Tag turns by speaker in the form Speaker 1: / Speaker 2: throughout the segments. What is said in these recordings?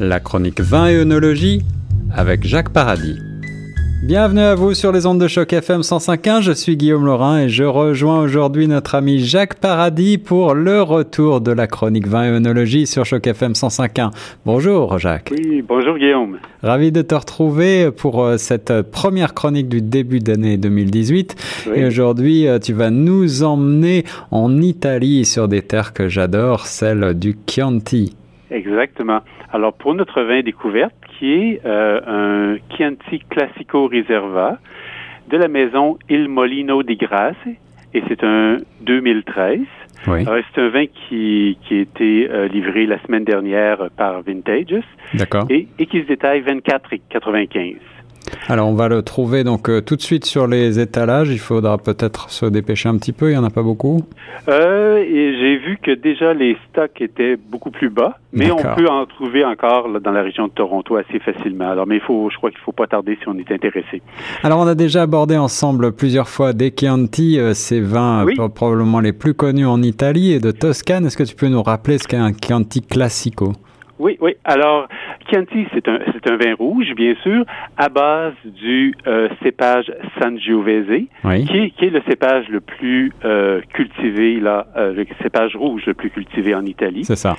Speaker 1: la chronique vin et œnologie avec Jacques Paradis. Bienvenue à vous sur les ondes de choc FM 105.1. Je suis Guillaume Laurin et je rejoins aujourd'hui notre ami Jacques Paradis pour le retour de la chronique vin et œnologie sur choc FM 105.1. Bonjour Jacques.
Speaker 2: Oui, bonjour Guillaume.
Speaker 1: Ravi de te retrouver pour euh, cette première chronique du début d'année 2018. Et aujourd'hui, euh, tu vas nous emmener en Italie sur des terres que j'adore, celle du Chianti.
Speaker 2: Exactement. Alors pour notre vin découverte, qui est euh, un Chianti Classico Riserva de la maison Il Molino di Grasse, et c'est un 2013.
Speaker 1: Oui.
Speaker 2: C'est un vin qui, qui a été euh, livré la semaine dernière par Vintages.
Speaker 1: D'accord.
Speaker 2: Et, et qui se détaille 24,95.
Speaker 1: Alors on va le trouver donc euh, tout de suite sur les étalages. Il faudra peut-être se dépêcher un petit peu. Il y en a pas beaucoup.
Speaker 2: Euh, et j'ai vu que déjà les stocks étaient beaucoup plus bas, mais on peut en trouver encore là, dans la région de Toronto assez facilement. Alors, mais il faut, je crois qu'il faut pas tarder si on est intéressé.
Speaker 1: Alors on a déjà abordé ensemble plusieurs fois des Chianti, euh, ces vins
Speaker 2: Oui.
Speaker 1: probablement les plus connus en Italie et de Toscane. Est-ce que tu peux nous rappeler ce qu'est un Chianti Classico?
Speaker 2: Oui, oui. Alors, Chianti, c'est un, c'est un vin rouge, bien sûr, à base du euh, cépage Sangiovese,
Speaker 1: Oui.
Speaker 2: qui est, qui est le cépage le plus euh, cultivé, là, euh, le cépage rouge le plus cultivé en Italie.
Speaker 1: C'est ça.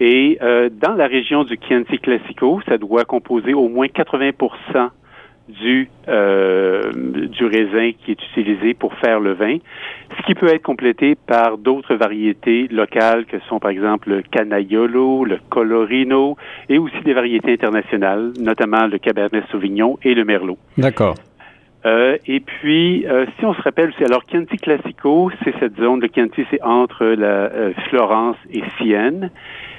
Speaker 2: Et euh, dans la région du Chianti Classico, ça doit composer au moins 80 du, euh, du raisin qui est utilisé pour faire le vin, ce qui peut être complété par d'autres variétés locales que sont par exemple le Canaiolo, le Colorino et aussi des variétés internationales, notamment le Cabernet Sauvignon et le Merlot.
Speaker 1: D'accord.
Speaker 2: Euh, et puis, euh, si on se rappelle aussi, alors Chianti Classico, c'est cette zone, le Chianti, c'est entre la euh, Florence et Sienne.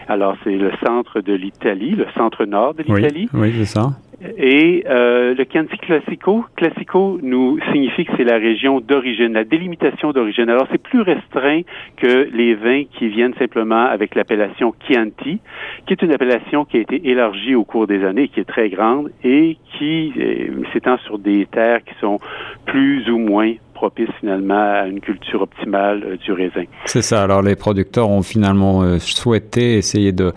Speaker 2: Alors, c'est le centre de l'Italie, le centre-nord de
Speaker 1: Oui.
Speaker 2: l'Italie.
Speaker 1: Oui, c'est ça.
Speaker 2: Et euh, le Chianti Classico, Classico nous signifie que c'est la région d'origine, la délimitation d'origine. Alors c'est plus restreint que les vins qui viennent simplement avec l'appellation Chianti, qui est une appellation qui a été élargie au cours des années, qui est très grande et qui euh, s'étend sur des terres qui sont plus ou moins propices finalement à une culture optimale euh, du raisin.
Speaker 1: C'est ça. Alors les producteurs ont finalement euh, souhaité essayer de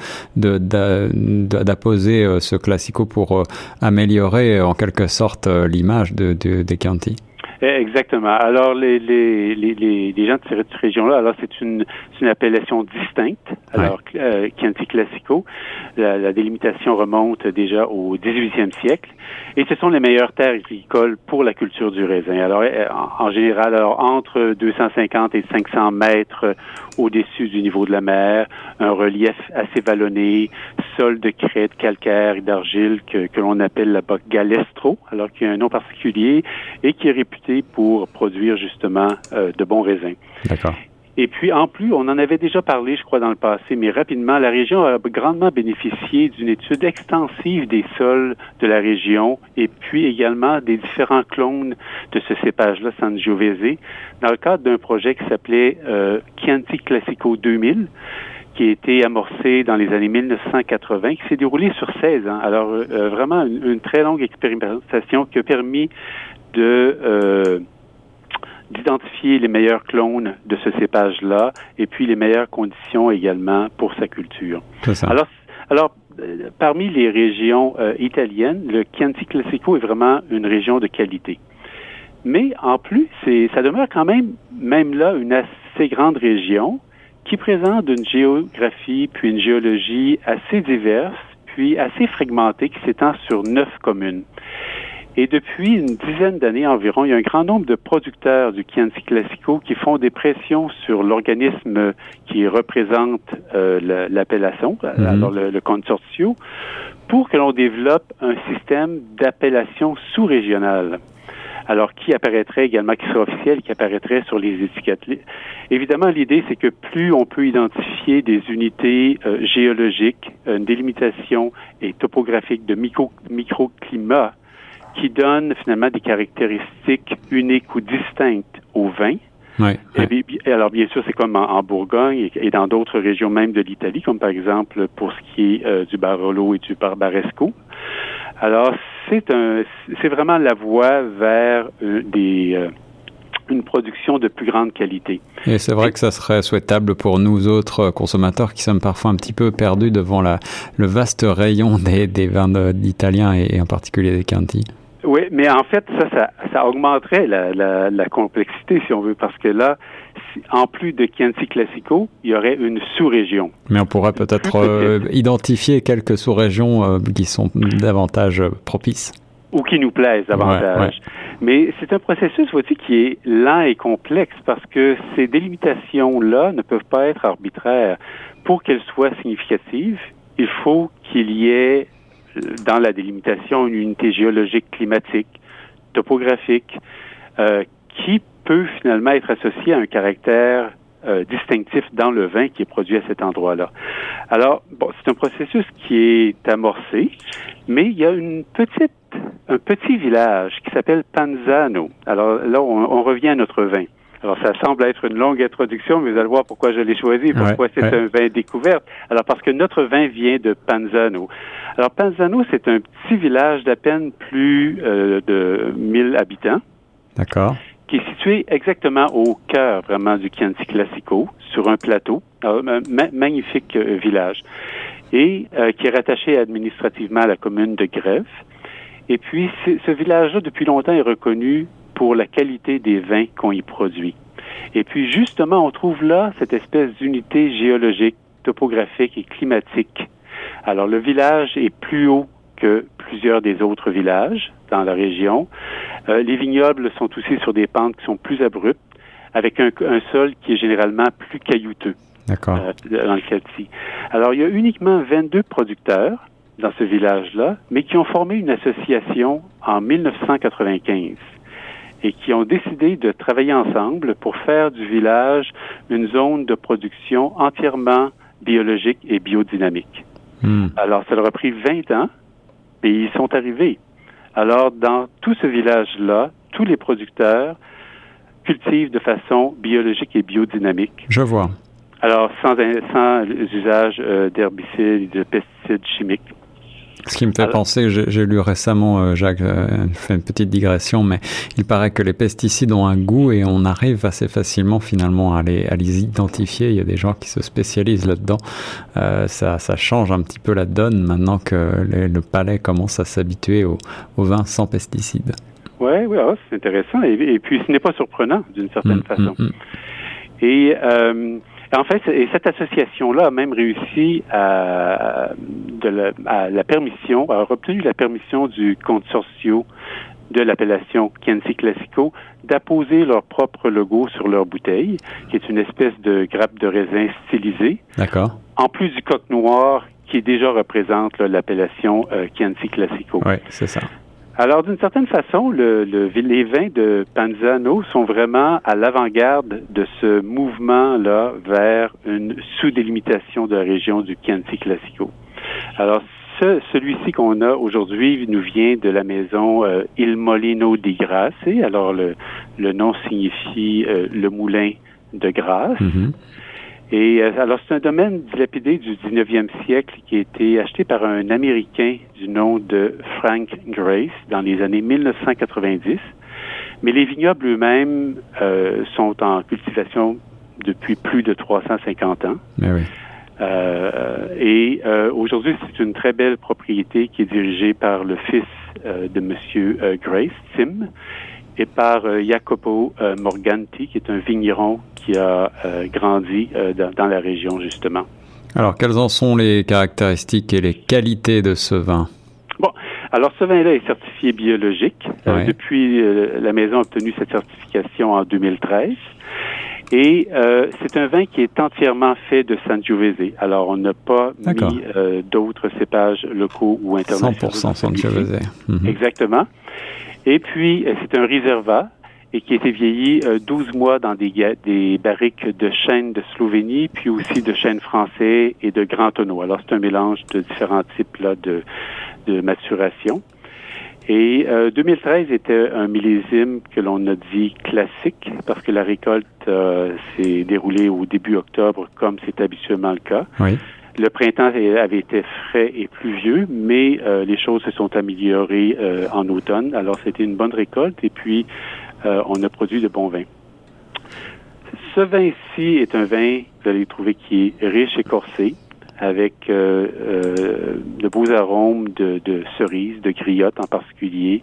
Speaker 1: de- d'a- d'a- d'apposer euh, ce Classico pour améliorer en quelque sorte l'image de- des Chianti.
Speaker 2: Exactement. Alors, les, les, les, les, gens de cette région-là, alors c'est une, une appellation distincte. Alors, euh, Chianti Classico, la, la délimitation remonte déjà au 18e siècle, et ce sont les meilleures terres agricoles pour la culture du raisin. Alors, euh, en, en général, alors entre 250 et 500 mètres au-dessus du niveau de la mer, un relief assez vallonné, sol de crête calcaire et d'argile que, que l'on appelle là-bas galestro, alors qu'il y a un nom particulier et qui est réputé pour produire justement euh, de bons raisins.
Speaker 1: D'accord.
Speaker 2: Et puis, en plus, on en avait déjà parlé, je crois, dans le passé, mais rapidement, la région a grandement bénéficié d'une étude extensive des sols de la région et puis également des différents clones de ce cépage-là, Sangiovese, dans le cadre d'un projet qui s'appelait euh, Chianti Classico 2000 qui a été amorcé dans les années 1980, qui s'est déroulé sur 16 ans. Alors, euh, vraiment une, une très longue expérimentation qui a permis de euh, d'identifier les meilleurs clones de ce cépage-là et puis les meilleures conditions également pour sa culture.
Speaker 1: Ça.
Speaker 2: Alors, alors euh, parmi les régions euh, italiennes, le Chianti Classico est vraiment une région de qualité. Mais en plus, c'est, ça demeure quand même, même là, une assez grande région qui présente une géographie puis une géologie assez diverse, puis assez fragmentée, qui s'étend sur neuf communes. Et depuis une dizaine d'années environ, il y a un grand nombre de producteurs du Chianti Classico qui font des pressions sur l'organisme qui représente euh, la- l'appellation,
Speaker 1: Mhm.
Speaker 2: alors le, le consortio, pour que l'on développe un système d'appellation sous-régionale. Alors, qui apparaîtrait également, qui serait officiel, qui apparaîtrait sur les étiquettes. Évidemment, l'idée, c'est que plus on peut identifier des unités euh, géologiques, une délimitation et topographique de micro, microclimat qui donnent finalement des caractéristiques uniques ou distinctes au vin.
Speaker 1: Ouais,
Speaker 2: Et
Speaker 1: ouais.
Speaker 2: alors, bien sûr, c'est comme en, en Bourgogne et, et dans d'autres régions même de l'Italie, comme par exemple pour ce qui est euh, du Barolo et du Barbaresco. Alors, c'est un, c'est vraiment la voie vers euh, des, euh, une production de plus grande qualité.
Speaker 1: Et c'est vrai que ça serait souhaitable pour nous autres consommateurs qui sommes parfois un petit peu perdus devant la, le vaste rayon des, des vins italiens et, en particulier des Chianti.
Speaker 2: Oui, mais en fait, ça, ça, augmenterait la, la, la, complexité, si on veut, parce que là, en plus de Chianti Classico, il y aurait une sous-région.
Speaker 1: Mais on pourrait peut-être euh, identifier quelques sous-régions euh, qui sont davantage propices
Speaker 2: ou qui nous plaisent davantage. Mais c'est un processus, voici, qui est lent et complexe parce que ces délimitations-là ne peuvent pas être arbitraires. Pour qu'elles soient significatives, il faut qu'il y ait dans la délimitation une unité géologique, climatique, topographique, euh, qui peut finalement être associée à un caractère euh, distinctif dans le vin qui est produit à cet endroit-là. Alors, bon, c'est un processus qui est amorcé, mais il y a une petite un petit village qui s'appelle Panzano. Alors là, on, revient à notre vin. Alors, ça semble être une longue introduction, mais vous allez voir pourquoi je l'ai choisi, pourquoi c'est un vin découverte. Alors, parce que notre vin vient de Panzano. Alors, Panzano, c'est un petit village d'à peine plus euh, de 1000 habitants.
Speaker 1: D'accord.
Speaker 2: Qui est situé exactement au cœur, vraiment, du Chianti Classico, sur un plateau. un magnifique euh, village. Et euh, qui est rattaché administrativement à la commune de Grève. Et puis, ce village-là, depuis longtemps, est reconnu pour la qualité des vins qu'on y produit. Et puis, justement, on trouve là cette espèce d'unité géologique, topographique et climatique. Alors, le village est plus haut que plusieurs des autres villages dans la région. Euh, les vignobles sont aussi sur des pentes qui sont plus abruptes, avec un, sol qui est généralement plus caillouteux.
Speaker 1: D'accord. Euh,
Speaker 2: dans le Alors, il y a uniquement 22 producteurs dans ce village-là, mais qui ont formé une association en 1995 et qui ont décidé de travailler ensemble pour faire du village une zone de production entièrement biologique et biodynamique. Hmm. Alors, ça leur a pris 20 ans, et ils sont arrivés. Alors, dans tout ce village-là, tous les producteurs cultivent de façon biologique et biodynamique.
Speaker 1: Je vois.
Speaker 2: Alors, sans, sans usage euh, d'herbicides de pesticides chimiques.
Speaker 1: Ce qui me fait penser, j'ai lu récemment, euh, Jacques, euh, fait une petite digression, mais il paraît que les pesticides ont un goût et on arrive assez facilement finalement à les, à les identifier. Il y a des gens qui se spécialisent là-dedans. Euh, ça, ça change un petit peu la donne maintenant que le, palais commence à s'habituer au, au, vin sans pesticides.
Speaker 2: Ouais, oui, ah, c'est intéressant. Et, puis ce n'est pas surprenant d'une certaine mm, façon. Mm, mm. Et euh, en fait, et cette association-là a même réussi à, de la, à la permission, a obtenu la permission du consortio de l'appellation Chianti Classico d'apposer leur propre logo sur leur bouteille, qui est une espèce de grappe de raisin stylisée.
Speaker 1: D'accord.
Speaker 2: En plus du coq noir qui déjà représente l'appellation euh, Chianti Classico.
Speaker 1: Oui, c'est ça.
Speaker 2: Alors, d'une certaine façon, le, le, les vins de Panzano sont vraiment à l'avant-garde de ce mouvement-là vers une sous-délimitation de la région du Chianti Classico. Alors, ce, celui-ci qu'on a aujourd'hui nous vient de la maison euh, Il Molino di Grasse. Alors, le, nom signifie euh, le moulin de grâce. Mm-hmm. Et euh, alors, c'est un domaine dilapidé du 19e siècle qui a été acheté par un Américain du nom de Frank Grace dans les années 1990. Mais les vignobles eux-mêmes euh, sont en cultivation depuis plus de 350 ans.
Speaker 1: Mais oui.
Speaker 2: Euh, et euh, aujourd'hui, c'est une très belle propriété qui est dirigée par le fils de Monsieur Grace, Tim, et par Jacopo Morganti, qui est un vigneron qui a euh, grandi euh, dans, la région, justement.
Speaker 1: Alors, quelles en sont les caractéristiques et les qualités de ce vin?
Speaker 2: Bon, alors ce vin-là est certifié biologique. Euh, depuis, la maison a obtenu cette certification en 2013. Et c'est un vin qui est entièrement fait de Sangiovese. Alors, on n'a pas mis d'autres cépages locaux ou internationaux.
Speaker 1: 100% Sangiovese.
Speaker 2: Mhm. Exactement. Et puis, c'est un réservat et qui a été vieilli 12 euh, mois dans des, des barriques de chêne de Slovénie, puis aussi de chêne français et de grand tonneau. Alors, c'est un mélange de différents types là, de, de maturation. Et 2013 euh, était un millésime que l'on a dit classique parce que la récolte euh, s'est déroulée au début octobre comme c'est habituellement le cas.
Speaker 1: Oui.
Speaker 2: Le printemps avait été frais et pluvieux, mais les choses se sont améliorées en automne. Alors c'était une bonne récolte et puis on a produit de bons vins. Ce vin-ci est un vin, vous allez trouver, qui est riche et corsé, avec de beaux arômes de, de cerises, de griottes en particulier,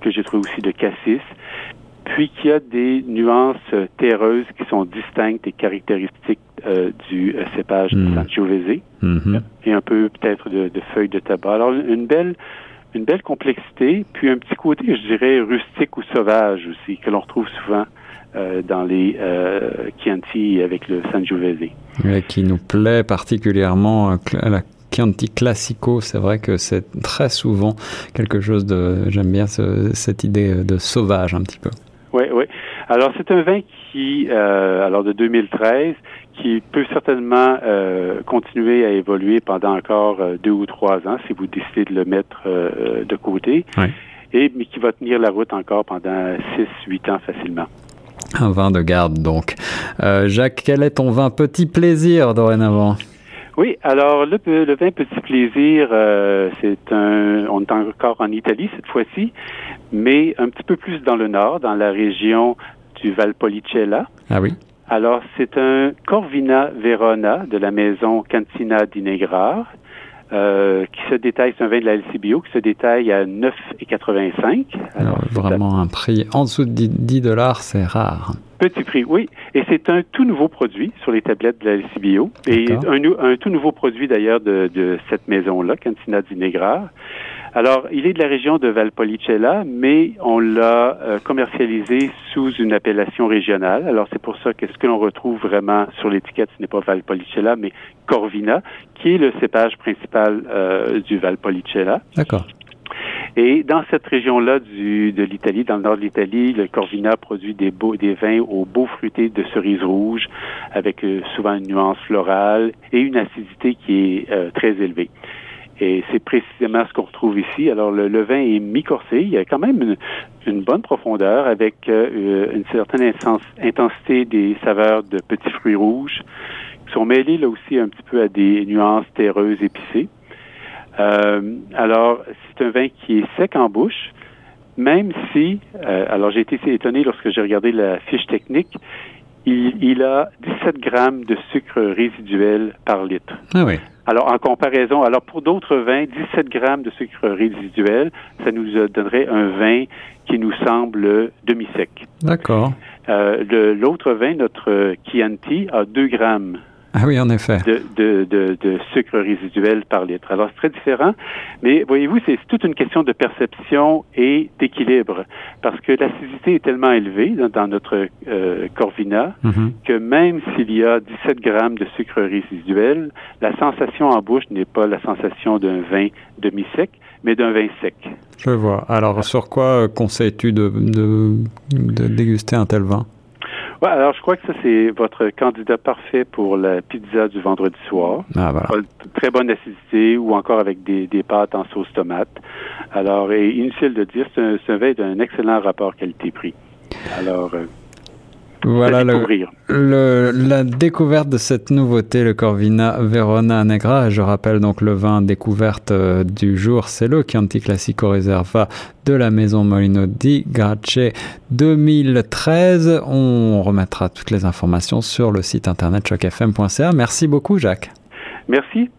Speaker 2: que j'ai trouvé aussi de cassis, puis qu'il y a des nuances terreuses qui sont distinctes et caractéristiques euh, du euh, cépage de hmm. Sangiovese mm-hmm. et un peu peut-être de, feuilles de tabac. Alors une belle une belle complexité, puis un petit côté, je dirais, rustique ou sauvage aussi, que l'on retrouve souvent euh, dans les Chianti avec le Sangiovese.
Speaker 1: qui nous plaît particulièrement la Chianti Classico, c'est vrai que c'est très souvent quelque chose de, j'aime bien cette idée de sauvage un petit peu.
Speaker 2: Oui, oui. Alors, c'est un vin qui, euh, alors de 2013, qui peut certainement euh, continuer à évoluer pendant encore euh, deux ou trois ans si vous décidez de le mettre euh, de côté, et mais qui va tenir la route encore pendant six, huit ans facilement.
Speaker 1: Un vin de garde donc. Jacques, quel est ton vin petit plaisir dorénavant?
Speaker 2: Oui, alors le, le vin Petit Plaisir, euh, c'est un, on est encore en Italie cette fois-ci, mais un petit peu plus dans le nord, dans la région du Valpolicella.
Speaker 1: Ah oui.
Speaker 2: Alors c'est un Corvina Verona de la maison Cantina di Negrar. Euh, qui se détaille, c'est un vin de la LCBO qui se détaille à 9,85.
Speaker 1: Alors, vraiment un prix en dessous de 10 dollars, c'est rare.
Speaker 2: Petit prix, oui. Et c'est un tout nouveau produit sur les tablettes de la LCBO. Et un, un, tout nouveau produit d'ailleurs de, de, cette maison-là, Cantina di Negrar. Alors, il est de la région de Valpolicella, mais on l'a euh, commercialisé sous une appellation régionale. Alors, c'est pour ça que ce que l'on retrouve vraiment sur l'étiquette, ce n'est pas Valpolicella, mais Corvina, qui est le cépage principal euh, du Valpolicella.
Speaker 1: D'accord.
Speaker 2: Et dans cette région-là de l'Italie, dans le nord de l'Italie, le Corvina produit des, beaux, des vins aux beaux fruités de cerises rouges, avec euh, souvent une nuance florale et une acidité qui est très élevée. Et c'est précisément ce qu'on retrouve ici. Alors, le, vin est mi-corsé. Il y a quand même une, bonne profondeur avec euh, une certaine intensité des saveurs de petits fruits rouges qui sont mêlés là aussi un petit peu à des nuances terreuses épicées. Euh, alors, c'est un vin qui est sec en bouche, même si, euh, alors j'ai été étonné lorsque j'ai regardé la fiche technique, il, il, a 17 grammes de sucre résiduel par litre.
Speaker 1: Ah oui.
Speaker 2: Alors, en comparaison, alors pour d'autres vins, 17 grammes de sucre résiduel, ça nous donnerait un vin qui nous semble demi-sec.
Speaker 1: D'accord.
Speaker 2: Euh, L'autre vin, notre Chianti, a 2 grammes
Speaker 1: ah oui, en effet.
Speaker 2: De, de, de, de, sucre résiduel par litre. Alors, c'est très différent, mais voyez-vous, c'est toute une question de perception et d'équilibre, parce que l'acidité est tellement élevée dans, notre euh, Corvina mm-hmm. que même s'il y a 17 grammes de sucre résiduel, la sensation en bouche n'est pas la sensation d'un vin demi-sec, mais d'un vin sec.
Speaker 1: Je vois. Alors, sur quoi conseilles-tu de, de, de déguster un tel vin?
Speaker 2: Ouais, alors je crois que ça, c'est votre candidat parfait pour la pizza du vendredi soir.
Speaker 1: Ah, voilà.
Speaker 2: Très bonne acidité ou encore avec des, des pâtes en sauce tomate. Alors, et inutile de dire, c'est un, un vin d'un excellent rapport qualité-prix. Alors, euh,
Speaker 1: voilà le, la découverte de cette nouveauté, le Corvina Verona Negra. Je rappelle donc le vin découverte euh, du jour, c'est le Chianti Classico Reserva de la maison Molino di Grace 2013. On remettra toutes les informations sur le site internet chocfm.ca. Merci beaucoup, Jacques.
Speaker 2: Merci.